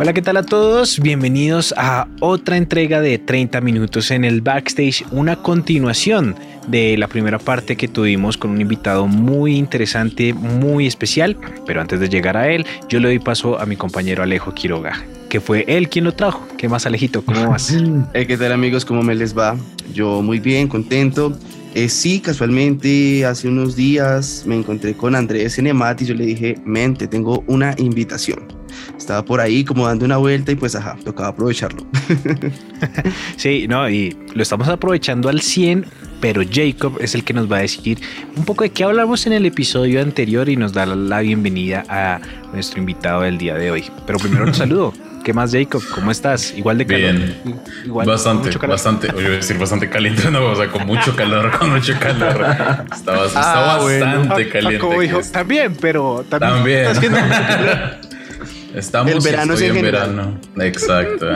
Hola, ¿qué tal a todos? Bienvenidos a otra entrega de 30 minutos en el backstage, una continuación de la primera parte que tuvimos con un invitado muy interesante, muy especial, pero antes de llegar a él, yo le doy paso a mi compañero Alejo Quiroga, que fue él quien lo trajo. ¿Qué más, Alejito? ¿Cómo vas? Eh, ¿Qué tal amigos? ¿Cómo me les va? Yo muy bien, contento. Eh, sí, casualmente hace unos días me encontré con Andrés Cinemati y yo le dije, mente, tengo una invitación. Estaba por ahí como dando una vuelta y pues ajá, tocaba aprovecharlo. Sí, no, y lo estamos aprovechando al 100, pero Jacob es el que nos va a decir un poco de qué hablamos en el episodio anterior y nos da la bienvenida a nuestro invitado del día de hoy. Pero primero un saludo. ¿Qué más, Jacob? ¿Cómo estás? Igual de calor. Bien. Igual, bastante, calor. bastante. Oye, decir bastante caliente, no, o sea, con mucho calor, con mucho calor. Estaba, está Ah, bueno. bastante Ah, caliente. Como dijo, también, pero también. También. está haciendo mucho calor. Estamos El verano es en verano. Exacto.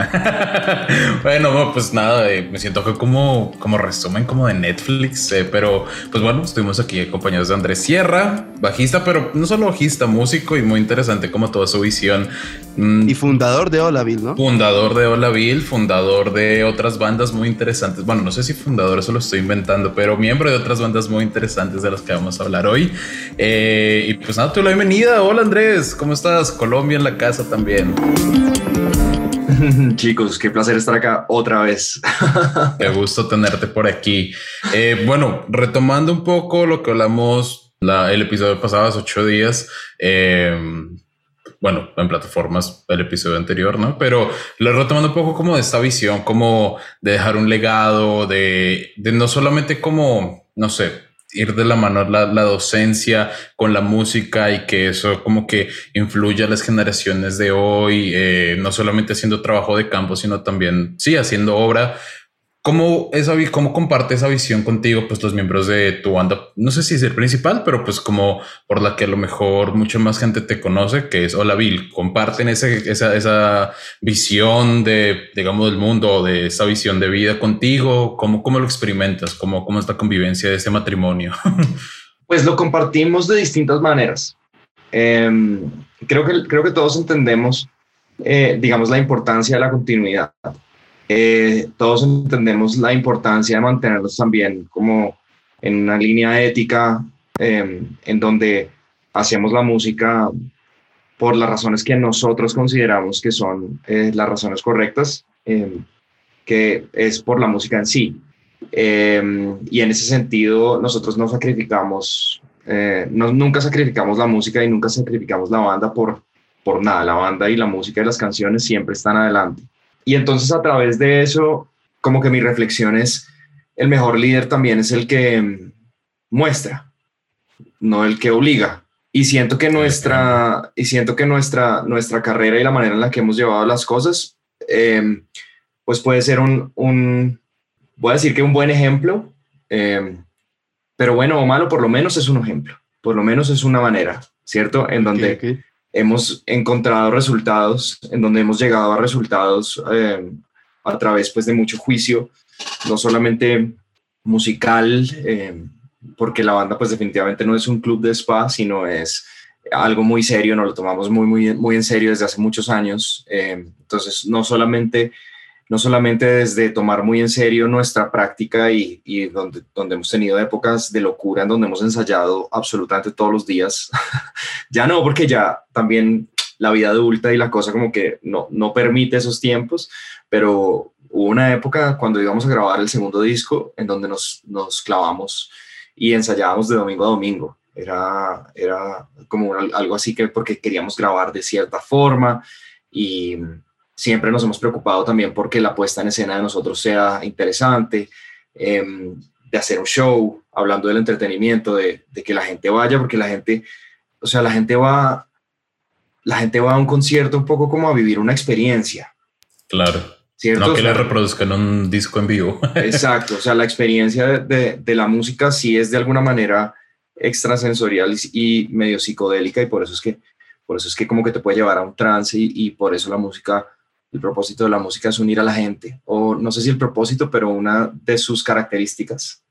bueno, no, pues nada, eh, me siento que como, como resumen como de Netflix, eh, pero pues bueno, estuvimos aquí acompañados de Andrés Sierra, bajista, pero no solo bajista, músico y muy interesante como toda su visión. Mm, Y fundador de Holaville, ¿no? Fundador de Hola Bill, fundador de otras bandas muy interesantes. Bueno, no sé si fundador, eso lo estoy inventando, pero miembro de otras bandas muy interesantes de las que vamos a hablar hoy. Eh, y pues nada, te la bienvenida. Hola Andrés, ¿cómo estás? Colombia en la casa también. Chicos, qué placer estar acá otra vez. Qué gusto tenerte por aquí. Eh, bueno, retomando un poco lo que hablamos la- el episodio pasado, hace ocho días. eh, bueno, en plataformas el episodio anterior, ¿no? Pero lo retomando un poco como de esta visión, como de dejar un legado, de, de no solamente como, no sé, ir de la mano la, la docencia con la música y que eso como que influya a las generaciones de hoy, eh, no solamente haciendo trabajo de campo, sino también, sí, haciendo obra. ¿Cómo, esa, ¿Cómo comparte esa visión contigo, pues los miembros de tu banda? No sé si es el principal, pero pues como por la que a lo mejor mucha más gente te conoce, que es Hola Bill. ¿Comparten esa, esa visión de, digamos, del mundo, de esa visión de vida contigo? ¿Cómo, cómo lo experimentas? ¿Cómo, ¿Cómo es la convivencia de ese matrimonio? Pues lo compartimos de distintas maneras. Em, creo, que, creo que todos entendemos, eh, digamos, la importancia de la continuidad. Eh, todos entendemos la importancia de mantenernos también como en una línea ética em, en donde hacemos la música por las razones que nosotros consideramos que son eh, las razones correctas, em, que es por la música en sí. Eh, y en ese sentido, nosotros no sacrificamos, eh, no, nunca sacrificamos la música y nunca sacrificamos la banda por, por nada. La banda y la música y las canciones siempre están adelante. Y entonces a través de eso, como que mi reflexión es, el mejor líder también es el que mm, muestra, no el que obliga. Y siento que nuestra, y siento que nuestra, nuestra carrera y la manera en la que hemos llevado las cosas, eh, pues puede ser un, un, voy a decir que un buen ejemplo, eh, pero bueno o malo, por lo menos es un ejemplo, por lo menos es una manera, ¿cierto? En donde. Hemos encontrado resultados, en donde hemos llegado a resultados eh, a través pues, de mucho juicio, no solamente musical, eh, porque la banda pues definitivamente no es un club de spa, sino es algo muy serio, nos lo tomamos muy, muy, muy en serio desde hace muchos años. eh, entonces, no solamente no solamente desde tomar muy en serio nuestra práctica y, donde, donde hemos tenido épocas de locura en donde hemos ensayado absolutamente todos los días. ya no, porque ya también la vida adulta y la cosa como que no, no permite esos tiempos, pero hubo una época cuando íbamos a grabar el segundo disco en donde nos, nos clavamos y ensayábamos de domingo a domingo. Era, era como algo así que porque queríamos grabar de cierta forma y siempre nos hemos preocupado también porque la puesta en escena de nosotros sea interesante, em, de hacer un show, hablando del entretenimiento, de, de que la gente vaya, porque la gente, o sea, la gente va, la gente va a un concierto un poco como a vivir una experiencia, Claro. ¿cierto? No que O sea, le reproduzcan un disco en vivo. Exacto, o sea, la experiencia de, de- de la música sí es de alguna manera extrasensorial y, y medio psicodélica y por eso es que, por eso es que como que te puede llevar a un trance y, y por eso la música, el propósito de la música es unir a la gente, o no sé si el propósito, pero una de sus características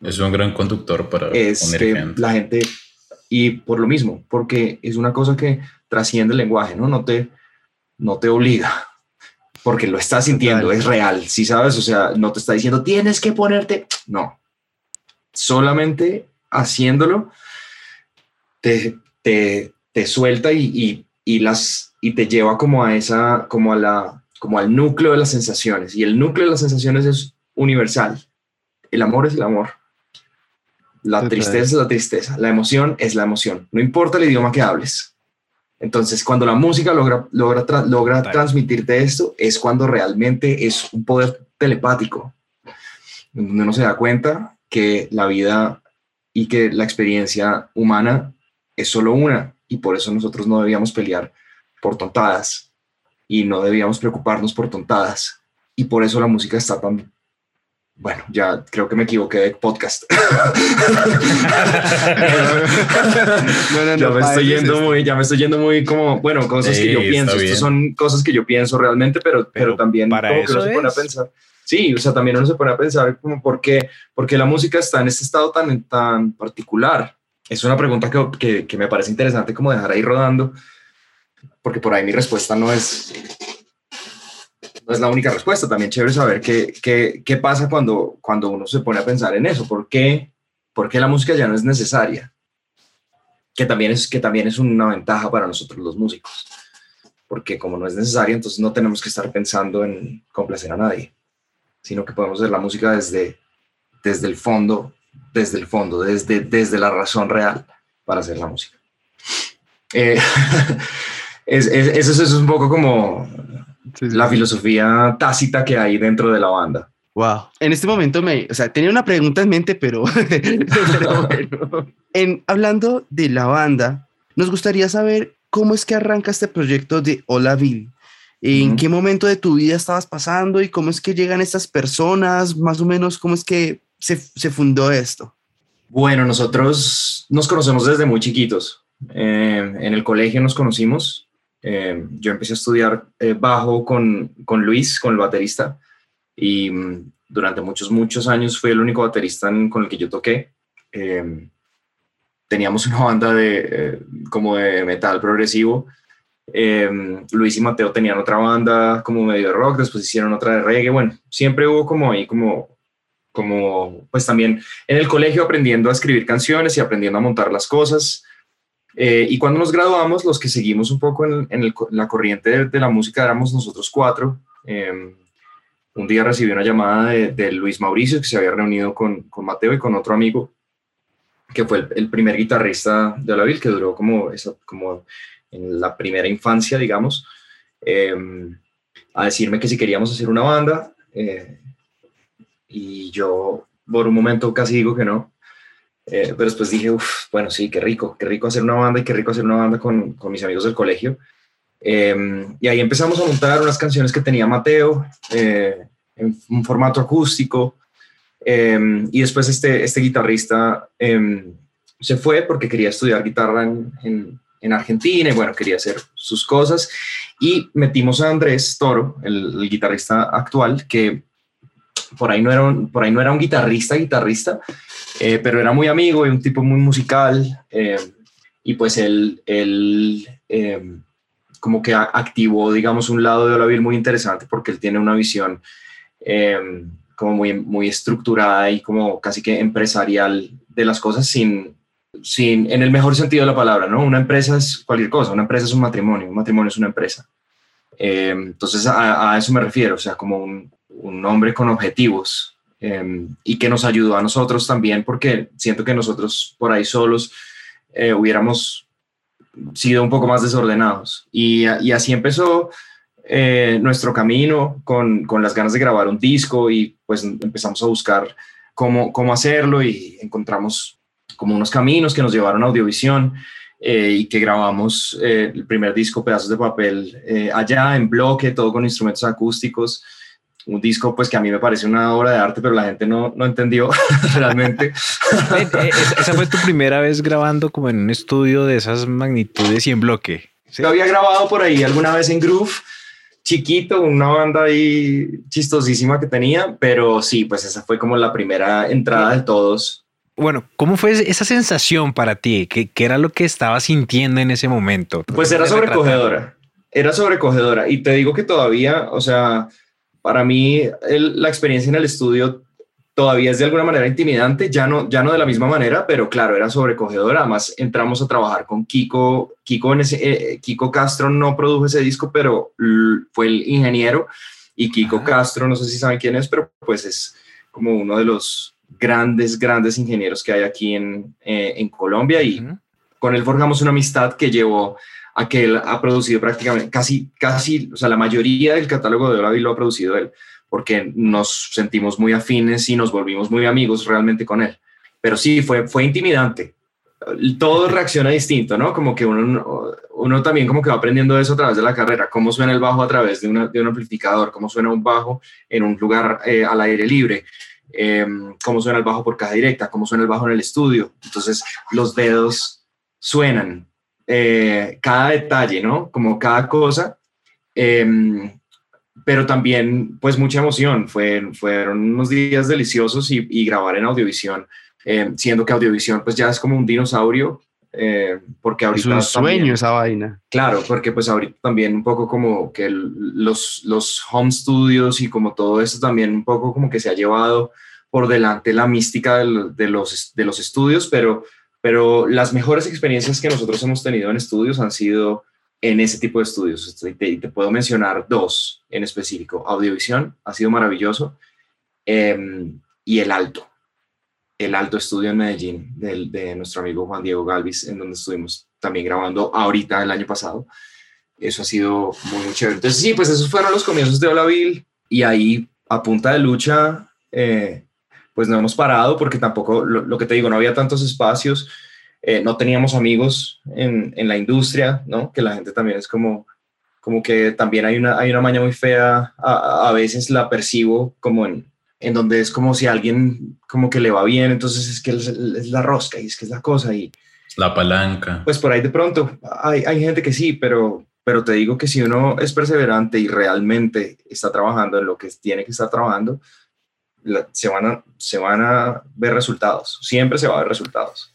Es un gran conductor para es unir que gente. la gente, y por lo mismo, porque es una cosa que trasciende el lenguaje, ¿no? No te, no te obliga, porque lo estás sintiendo, Total. es real, si sabes, o sea, no te está diciendo tienes que ponerte, no, solamente haciéndolo te, te, te suelta y, y, y las, y te lleva como a esa, como a la, como al núcleo de las sensaciones, y el núcleo de las sensaciones es universal, el amor es el amor. La tristeza es la tristeza, la emoción es la emoción, no importa el idioma que hables. Entonces, cuando la música logra, logra, tra- logra transmitirte esto, es cuando realmente es un poder telepático, donde uno se da cuenta que la vida y que la experiencia humana es solo una, y por eso nosotros no debíamos pelear por tontadas y no debíamos preocuparnos por tontadas, y por eso la música está tan... Bueno, ya creo que me equivoqué de podcast. No, no, ya me estoy yendo esto. muy, ya me estoy yendo muy como, bueno, cosas que yo pienso. Estas son cosas que yo pienso realmente, pero, pero, Pero también para como que eso uno se pone a pensar. Sí, o sea, también uno se pone a pensar como por qué, por qué la música está en este estado tan, tan particular. Es una pregunta que, que, me parece interesante como dejar ahí rodando, porque por ahí mi respuesta no es, no es la única respuesta. También chévere saber qué, qué, qué pasa cuando, cuando uno se pone a pensar en eso. ¿Por qué, por qué la música ya no es necesaria? Que también, es, que también es una ventaja para nosotros los músicos. Porque como no es necesaria, entonces no tenemos que estar pensando en complacer a nadie, sino que podemos hacer la música desde, desde el fondo, desde el fondo, desde, desde la razón real para hacer la música. Eh, es, es- eso, eso es un poco como Sí, sí, la filosofía tácita que hay dentro de la banda. Wow. En este momento me, o sea, tenía una pregunta en mente, pero, pero bueno. En, hablando de la banda, nos gustaría saber cómo es que arranca este proyecto de Hola Bill. ¿En Ujú. qué momento de tu vida estabas pasando y cómo es que llegan estas personas? Más o menos, ¿cómo es que se, fundó esto? Bueno, nosotros nos conocemos desde muy chiquitos. Eh, en el colegio nos conocimos. Eh, yo empecé a estudiar eh, bajo con, con Luis, con el baterista, y mm, durante muchos, muchos años fui el único baterista con el que yo toqué. Teníamos una banda de, como de metal progresivo. Luis y Mateo tenían otra banda como medio rock, después hicieron otra de reggae. Bueno, siempre hubo como ahí como, como pues también en el colegio aprendiendo a escribir canciones y aprendiendo a montar las cosas. Eh, y cuando nos graduamos, los que seguimos un poco en, en el en la corriente de, de la música éramos nosotros cuatro. Eh, un día recibí una llamada de, de Luis Mauricio, que se había reunido con, con Mateo y con otro amigo, que fue el, el primer guitarrista de la Vil, que duró como, esa, como en la primera infancia, digamos, eh, a decirme que si queríamos hacer una banda. eh, y yo por un momento casi digo que no. Eh, pero después dije, "Uf, bueno, sí, qué rico, qué rico hacer una banda y qué rico hacer una banda con, con mis amigos del colegio. Eh, y ahí empezamos a montar unas canciones que tenía Mateo eh, en un formato acústico. Eh, y después este, este guitarrista eh, se fue porque quería estudiar guitarra en, en, en Argentina y bueno, quería hacer sus cosas. Y metimos a Andrés Toro, el guitarrista actual, que por ahí no era un, por ahí no era un guitarrista, guitarrista, eh, pero era muy amigo y un tipo muy musical. eh, y pues él, él eh, como que activó, digamos, un lado de Olavil muy interesante porque él tiene una visión como muy, muy estructurada y como casi que empresarial de las cosas sin, sin, en el mejor sentido de la palabra, ¿no? Una empresa es cualquier cosa, una empresa es un matrimonio, un matrimonio es una empresa. Entonces a, a eso me refiero, o sea, como un, un hombre con objetivos eh, y que nos ayudó a nosotros también porque siento que nosotros por ahí solos eh, hubiéramos sido un poco más desordenados. Y, así empezó eh, nuestro camino con, con, las ganas de grabar un disco y pues empezamos a buscar cómo, cómo hacerlo y encontramos como unos caminos que nos llevaron a Audiovisión. eh, y que grabamos eh, el primer disco, Pedazos de Papel, allá en bloque, todo con instrumentos acústicos. Un disco pues que a mí me parece una obra de arte, pero la gente no, no entendió realmente. Esa fue tu primera vez grabando como en un estudio de esas magnitudes y en bloque. ¿sí? Yo había grabado por ahí alguna vez en Groove, chiquito, una banda ahí chistosísima que tenía, pero sí, pues esa fue como la primera entrada de todos bueno, ¿cómo fue esa sensación para ti? ¿Qué, era lo que estabas sintiendo en ese momento? Pues era sobrecogedora, era sobrecogedora. Y te digo que todavía, o sea, para mí la experiencia en el estudio todavía es de alguna manera intimidante, ya no, ya no de la misma manera, pero claro, era sobrecogedora. Además, entramos a trabajar con Kiko. Kiko, en ese, eh, Kiko Castro no produjo ese disco, pero fue el ingeniero. Y Kiko Castro, no sé si saben quién es, pero pues es como uno de los grandes, grandes ingenieros que hay aquí en, eh, en Colombia y con él forjamos una amistad que llevó a que él ha producido prácticamente casi, casi, o sea, la mayoría del catálogo de Olavi lo ha producido él, porque nos sentimos muy afines y nos volvimos muy amigos realmente con él. Pero sí, fue, fue intimidante. Todo reacciona distinto, ¿no? Como que uno, uno también como que va aprendiendo eso a través de la carrera, cómo suena el bajo a través de, una, de un amplificador, cómo suena un bajo en un lugar eh, al aire libre, eh, cómo suena el bajo por caja directa, cómo suena el bajo en el estudio. Entonces, los dedos suenan, eh, cada detalle, ¿no? Como cada cosa. Em, pero también, pues, mucha emoción. Fue, fueron unos días deliciosos y, grabar en audiovisión, em, siendo que audiovisión, pues, ya es como un dinosaurio. Eh, porque ahorita es un sueño esa vaina. Claro, porque pues ahorita también un poco como que los, los home studios y como todo eso también un poco como que se ha llevado por delante la mística de, los, de los estudios, pero, pero las mejores experiencias que nosotros hemos tenido en estudios han sido en ese tipo de estudios. Te, te puedo mencionar dos en específico. Audiovisión ha sido maravilloso em, y el alto. El alto estudio en Medellín de, de nuestro amigo Juan Diego Galvis, en donde estuvimos también grabando ahorita el año pasado. Eso ha sido muy, muy chévere. Entonces, sí, pues esos fueron los comienzos de Olaville y ahí a punta de lucha eh, pues no hemos parado porque tampoco, lo, que te digo, no había tantos espacios, eh, no teníamos amigos en, en, la industria, ¿no? Que la gente también es como, como que también hay una, hay una maña muy fea, a, a veces la percibo como en, en donde es como si alguien como que le va bien, entonces es que es, la rosca y es que es la cosa y... La palanca. Pues por ahí de pronto hay, hay gente que sí, pero, pero te digo que si uno es perseverante y realmente está trabajando en lo que tiene que estar trabajando, se, van a, se van a ver resultados, siempre se va a ver resultados.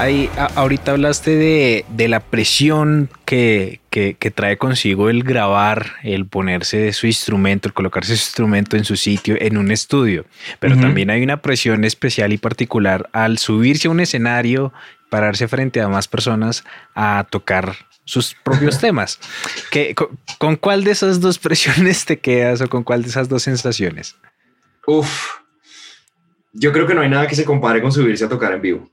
Ahí, ahorita hablaste de, de la presión que, que, trae consigo el grabar, el ponerse su instrumento, el colocarse su instrumento en su sitio, en un estudio. Pero también hay una presión especial y particular al subirse a un escenario pararse frente a más personas a tocar sus propios temas. ¿Qué, con, cuál de esas dos presiones te quedas o con cuál de esas dos sensaciones? Uf, yo creo que no hay nada que se compare con subirse a tocar en vivo.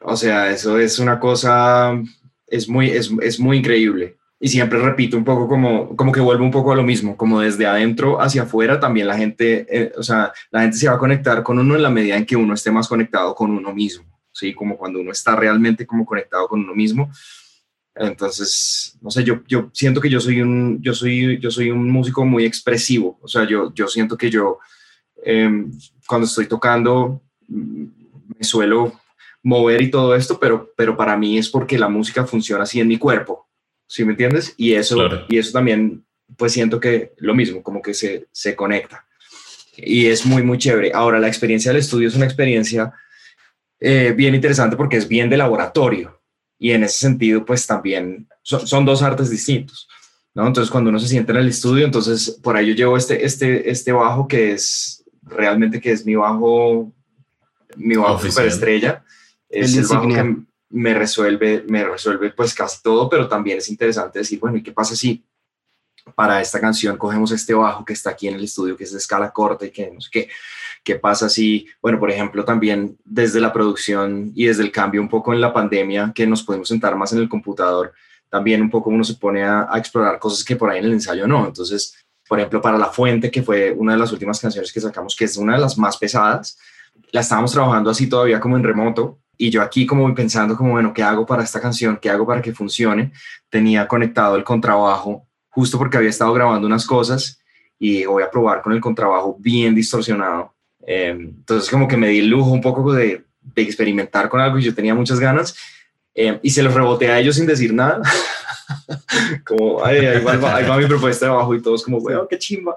O sea, eso es una cosa, es muy, es, muy increíble. Y siempre repito un poco como, como que vuelvo un poco a lo mismo, como desde adentro hacia afuera también la gente, eh, o sea, la gente se va a conectar con uno en la medida en que uno esté más conectado con uno mismo. ¿Sí? Como cuando uno está realmente como conectado con uno mismo. Entonces, no sé, yo, yo siento que yo soy un, yo soy, yo soy un músico muy expresivo, o sea, yo, yo siento que yo em, cuando estoy tocando me suelo mover y todo esto, pero, pero para mí es porque la música funciona así en mi cuerpo, ¿sí me entiendes? Y eso, y eso también, pues siento que lo mismo, como que se, se conecta. Y es muy, muy chévere. Ahora, la experiencia del estudio es una experiencia eh, bien interesante porque es bien de laboratorio y en ese sentido pues también son, dos artes distintos. ¿no? Entonces cuando uno se siente en el estudio, entonces por ahí yo llevo este, este, este bajo que es realmente que es mi bajo, mi bajo superestrella. Es el, bajo que me resuelve, me resuelve pues casi todo, pero también es interesante decir, bueno, ¿y qué pasa si para esta canción cogemos este bajo que está aquí en el estudio, que es de escala corta y que no sé qué? ¿Qué pasa si, bueno, por ejemplo, también desde la producción y desde el cambio un poco en la pandemia, que nos podemos sentar más en el computador, también un poco uno se pone a, explorar cosas que por ahí en el ensayo no. Entonces, por ejemplo, para La Fuente, que fue una de las últimas canciones que sacamos, que es una de las más pesadas, la estábamos trabajando así todavía como en remoto y yo aquí como pensando como, bueno, ¿qué hago para esta canción? ¿Qué hago para que funcione? Tenía conectado el contrabajo justo porque había estado grabando unas cosas y voy a probar con el contrabajo bien distorsionado. Em, entonces como que me di el lujo un poco de, de experimentar con algo y yo tenía muchas ganas em, y se los reboté a ellos sin decir nada. como, ahí, va, mi propuesta de abajo y todos como, bueno, qué chimba.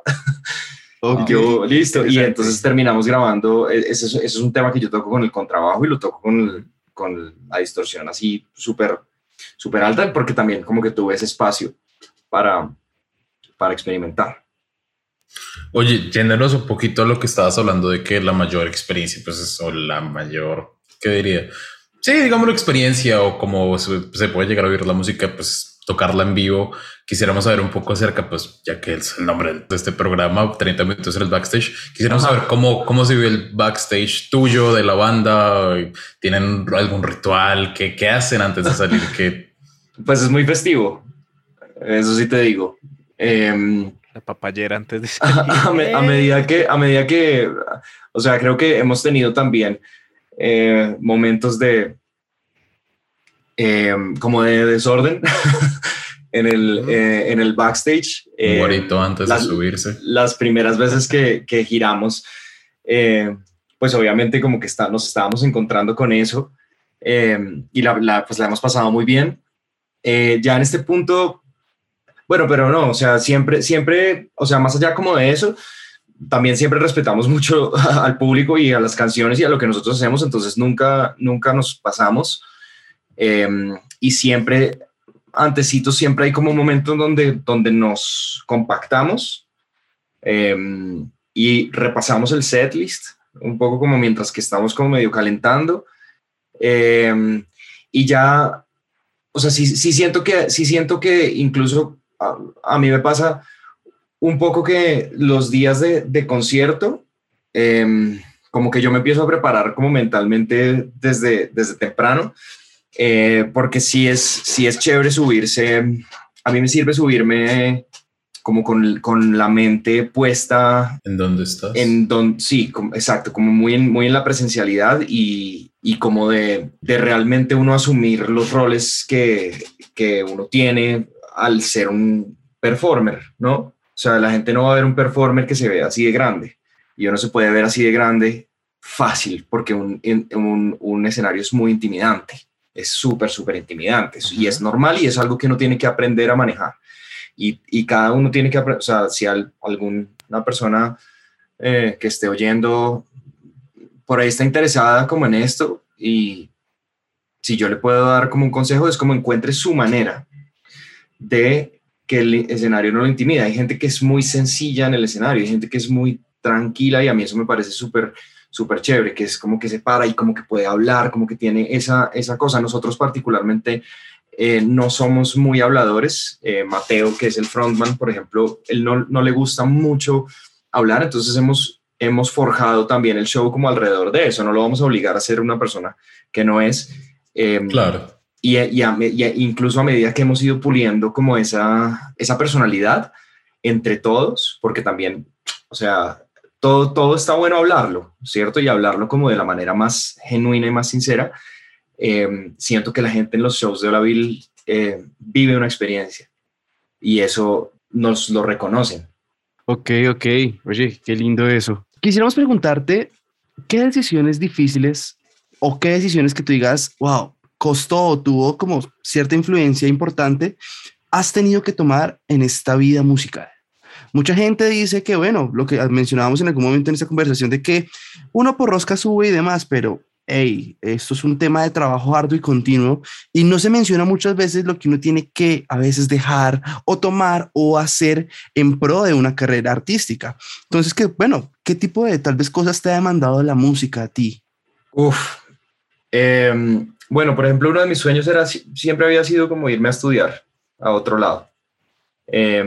Okay. listo. Y entonces terminamos grabando. E, ese, es un tema que yo toco con el contrabajo y lo toco con, con la distorsión así súper súper alta, porque también como que tuve ese espacio para, para experimentar. Oye, yéndonos un poquito a lo que estabas hablando de que la mayor experiencia, pues es o la mayor, ¿qué diría? Sí, digamos la experiencia o como se puede llegar a oír la música, pues tocarla en vivo. Quisiéramos saber un poco acerca, pues ya que es el nombre de este programa, 30 minutos en el backstage, quisiéramos saber cómo, cómo se vive el backstage tuyo de la banda. ¿Tienen algún ritual? ¿Qué, qué hacen antes de salir? ¿Qué? Pues es muy festivo, eso sí te digo. Em, la papayera antes de a, medida que, a medida que, o sea, creo que hemos tenido también eh, momentos de, Em, como de desorden en, el, eh, en el backstage. Eh, antes de subirse. Las primeras veces que, que giramos, eh, pues obviamente como que está, nos estábamos encontrando con eso em, y la, la, pues la hemos pasado muy bien. Eh, ya en este punto, bueno, pero no, o sea, siempre, siempre, o sea, más allá como de eso, también siempre respetamos mucho al público y a las canciones y a lo que nosotros hacemos, entonces nunca, nunca nos pasamos. Em, y siempre, antesito, siempre hay como un momento donde, donde nos compactamos em, y repasamos el setlist, un poco como mientras que estamos como medio calentando. Em, y ya, o sea, sí, sí, siento que, sí siento que incluso a, a, mí me pasa un poco que los días de, de concierto, como que yo me empiezo a preparar como mentalmente desde, desde temprano eh, porque sí es, sí es chévere subirse, a mí me sirve subirme como con, con la mente puesta. ¿En dónde estás? En don, sí, exacto, como muy en, muy en la presencialidad y, y como de, de, realmente uno asumir los roles que, que uno tiene al ser un performer, ¿no? O sea, la gente no va a ver un performer que se vea así de grande y uno se puede ver así de grande fácil porque un, un, un escenario es muy intimidante es súper, súper intimidante y es normal y es algo que uno tiene que aprender a manejar. Y, y cada uno tiene que aprender, o sea, si alguna persona eh, que esté oyendo por ahí está interesada como en esto y si yo le puedo dar como un consejo es como encuentre su manera de que el escenario no lo intimida. Hay gente que es muy sencilla en el escenario, hay gente que es muy tranquila y a mí eso me parece súper súper chévere, que es como que se para y como que puede hablar, como que tiene esa, esa cosa. Nosotros particularmente eh, no somos muy habladores. Eh, Mateo, que es el frontman, por ejemplo, él no, no, le gusta mucho hablar, entonces hemos, hemos forjado también el show como alrededor de eso. No lo vamos a obligar a ser una persona que no es. Em, claro. Y, incluso a medida que hemos ido puliendo como esa, esa personalidad entre todos, porque también, o sea, todo, todo está bueno hablarlo, ¿cierto? Y hablarlo como de la manera más genuina y más sincera. Em, siento que la gente en los shows de Olaville eh, vive una experiencia y eso nos lo reconocen. Ok, ok. Oye, qué lindo eso. Quisiéramos preguntarte, ¿qué decisiones difíciles o qué decisiones que tú digas, wow, costó o tuvo como cierta influencia importante, has tenido que tomar en esta vida musical? Mucha gente dice que, bueno, lo que mencionábamos en algún momento en esta conversación de que uno por rosca sube y demás, pero hey, esto es un tema de trabajo arduo y continuo y no se menciona muchas veces lo que uno tiene que a veces dejar o tomar o hacer en pro de una carrera artística. Entonces, que bueno, ¿qué tipo de tal vez cosas te ha demandado la música a ti? Uf, em, bueno, por ejemplo, uno de mis sueños era siempre había sido como irme a estudiar a otro lado. Eh,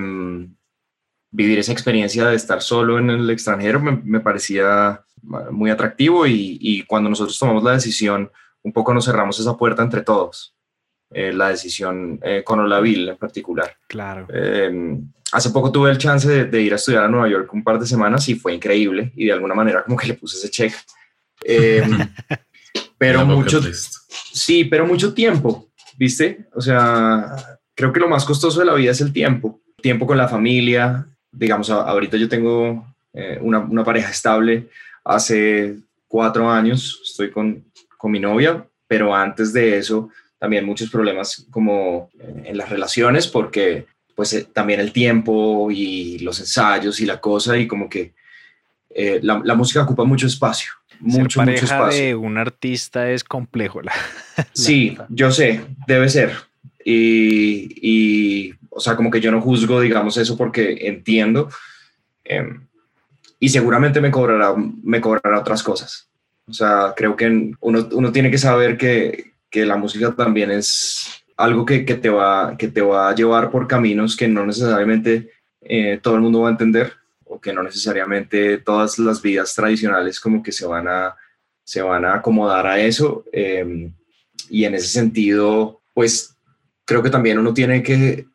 vivir esa experiencia de estar solo en el extranjero me, parecía muy atractivo y, cuando nosotros tomamos la decisión, un poco nos cerramos esa puerta entre todos. eh, la decisión eh, con Olaville en particular. Claro. Eh, hace poco tuve el chance de, de, ir a estudiar a Nueva York un par de semanas y fue increíble y de alguna manera como que le puse ese check. Pero mucho, sí, pero mucho tiempo, ¿viste? O sea, creo que lo más costoso de la vida es el tiempo. Tiempo con la familia. Digamos, ahorita yo tengo eh, una, una, pareja estable hace cuatro años, estoy con, con mi novia, pero antes de eso también muchos problemas como en las relaciones porque pues eh, también el tiempo y los ensayos y la cosa y como que eh, la, la, música ocupa mucho espacio. Mucho, Ser mucho espacio. de un artista es complejo. La, la sí, verdad. yo sé, debe ser. Y, y, o sea, como que yo no juzgo, digamos, eso porque entiendo. Eh, y seguramente me cobrará, me cobrará otras cosas. O sea, creo que uno, uno tiene que saber que, que la música también es algo que, que, te va, que te va a llevar por caminos que no necesariamente eh, todo el mundo va a entender que no necesariamente todas las vidas tradicionales como que se van a, se van a acomodar a eso. Eh, y en ese sentido, pues creo que también uno tiene que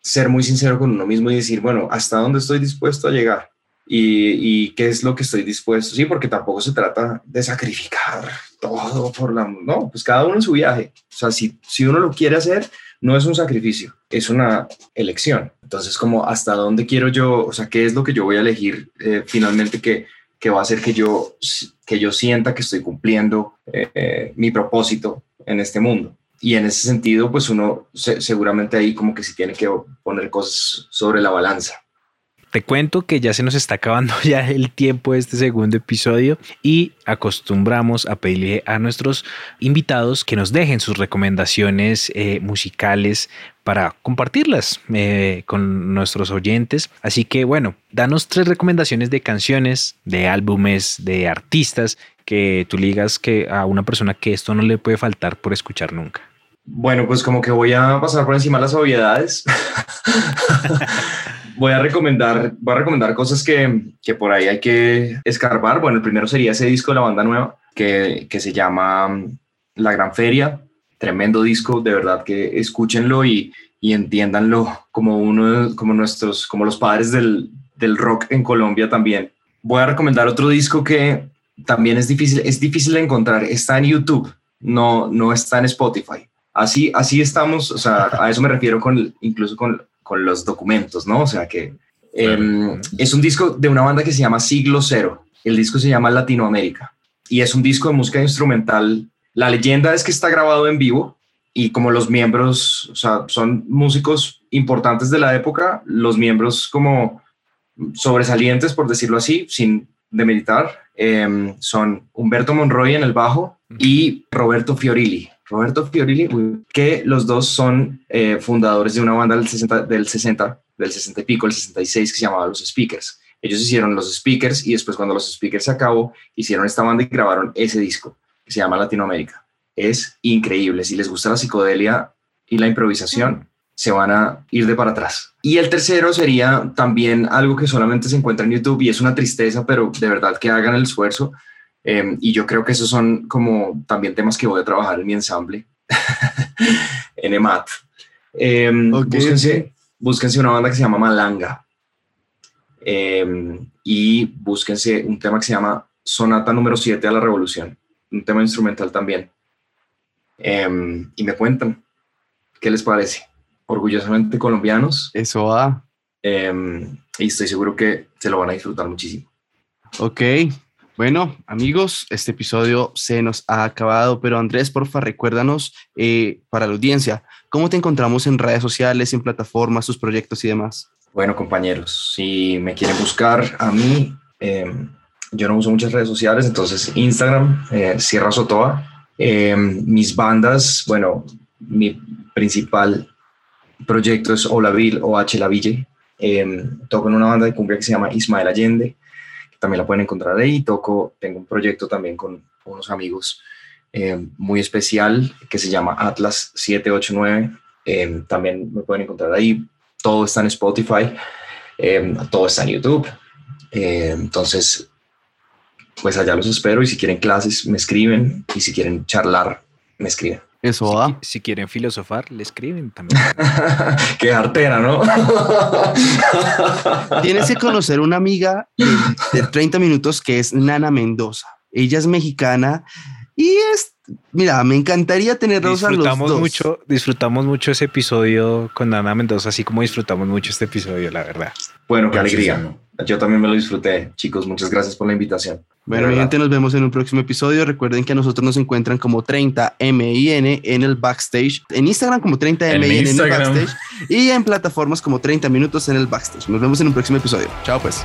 ser muy sincero con uno mismo y decir, bueno, ¿hasta dónde estoy dispuesto a llegar? Y, y, qué es lo que estoy dispuesto, sí, porque tampoco se trata de sacrificar todo por la, no, pues cada uno en su viaje, o sea, si, si uno lo quiere hacer, no es un sacrificio, es una elección, entonces como hasta dónde quiero yo, o sea, qué es lo que yo voy a elegir eh, finalmente que, que va a hacer que yo, que yo sienta que estoy cumpliendo eh, mi propósito en este mundo. Y en ese sentido, pues uno se, seguramente ahí como que sí tiene que poner cosas sobre la balanza. Te cuento que ya se nos está acabando ya el tiempo de este segundo episodio y acostumbramos a pedirle a nuestros invitados que nos dejen sus recomendaciones eh, musicales para compartirlas eh, con nuestros oyentes. Así que bueno, danos tres recomendaciones de canciones, de álbumes, de artistas que tú ligas que a una persona que esto no le puede faltar por escuchar nunca. Bueno, pues como que voy a pasar por encima las obviedades. voy a recomendar, voy a recomendar cosas que, que, por ahí hay que escarbar. Bueno, el primero sería ese disco de la banda nueva que, que se llama mm, La Gran Feria. Tremendo disco, de verdad que escúchenlo y, y entiéndanlo como uno, como nuestros, como los padres del, del rock en Colombia también. Voy a recomendar otro disco que también es difícil, es difícil de encontrar. Está en YouTube, no, no está en Spotify. Así, así estamos, o sea, a eso me refiero con, incluso con, con los documentos, ¿no? O sea que eh, es un disco de una banda que se llama Siglo Cero. El disco se llama Latinoamérica y es un disco de música instrumental. La leyenda es que está grabado en vivo y como los miembros, o sea, son músicos importantes de la época, los miembros como sobresalientes, por decirlo así, sin demeritar, eh, son Humberto Monroy en el bajo y Roberto Fiorilli Roberto Fiorilli, que los dos son eh, fundadores de una banda del 60, del 60, del 60 y pico, el 66, que se llamaba Los Speakers. Ellos hicieron Los Speakers y después cuando Los Speakers se acabó, hicieron esta banda y grabaron ese disco, que se llama Latinoamérica. Es increíble. Si les gusta la psicodelia y la improvisación, se van a ir de para atrás. Y el tercero sería también algo que solamente se encuentra en YouTube y es una tristeza, pero de verdad que hagan el esfuerzo eh, y yo creo que esos son como también temas que voy a trabajar en mi ensamble, en EMAT. Eh, okay. búsquense, búsquense una banda que se llama Malanga. Eh, y búsquense un tema que se llama Sonata número 7 a la Revolución, un tema instrumental también. y me cuentan, ¿qué les parece? Orgullosamente colombianos. Eso va. y estoy seguro que se lo van a disfrutar muchísimo. Ok, bueno, amigos, este episodio se nos ha acabado, pero Andrés, porfa, recuérdanos eh, para la audiencia, ¿cómo te encontramos en redes sociales, en plataformas, tus proyectos y demás? Bueno, compañeros, si me quieren buscar a mí, eh, yo no uso muchas redes sociales, entonces Instagram, eh, Sierra Sotoa, mis bandas, bueno, mi principal proyecto es Olaville o H. Laville, toco en una banda de cumbia que se llama Ismael Allende, también la pueden encontrar ahí. Toco, tengo un proyecto también con unos amigos eh, muy especial que se llama Atlas 789. Eh, también me pueden encontrar ahí. Todo está en Spotify, eh, todo está en YouTube. entonces, pues allá los espero y si quieren clases me escriben y si quieren charlar me escriben. Eso Si, va. si quieren filosofar, le escriben también. Qué artera, ¿no? Tienes que conocer una amiga de, de 30 minutos que es Nana Mendoza. Ella es mexicana y es, mira, me encantaría tenerlos a los disfrutamos dos. mucho, disfrutamos mucho ese episodio con Ana Mendoza, así como disfrutamos mucho este episodio, la verdad. Bueno, qué alegría. Muchísimo. Yo también me lo disfruté. Chicos, muchas gracias por la invitación. Bueno, mi gente, nos vemos en un próximo episodio. Recuerden que a nosotros nos encuentran como 30MIN en el backstage, en Instagram como 30MIN en, el backstage y en plataformas como 30 minutos en el backstage. Nos vemos en un próximo episodio. Chao, pues.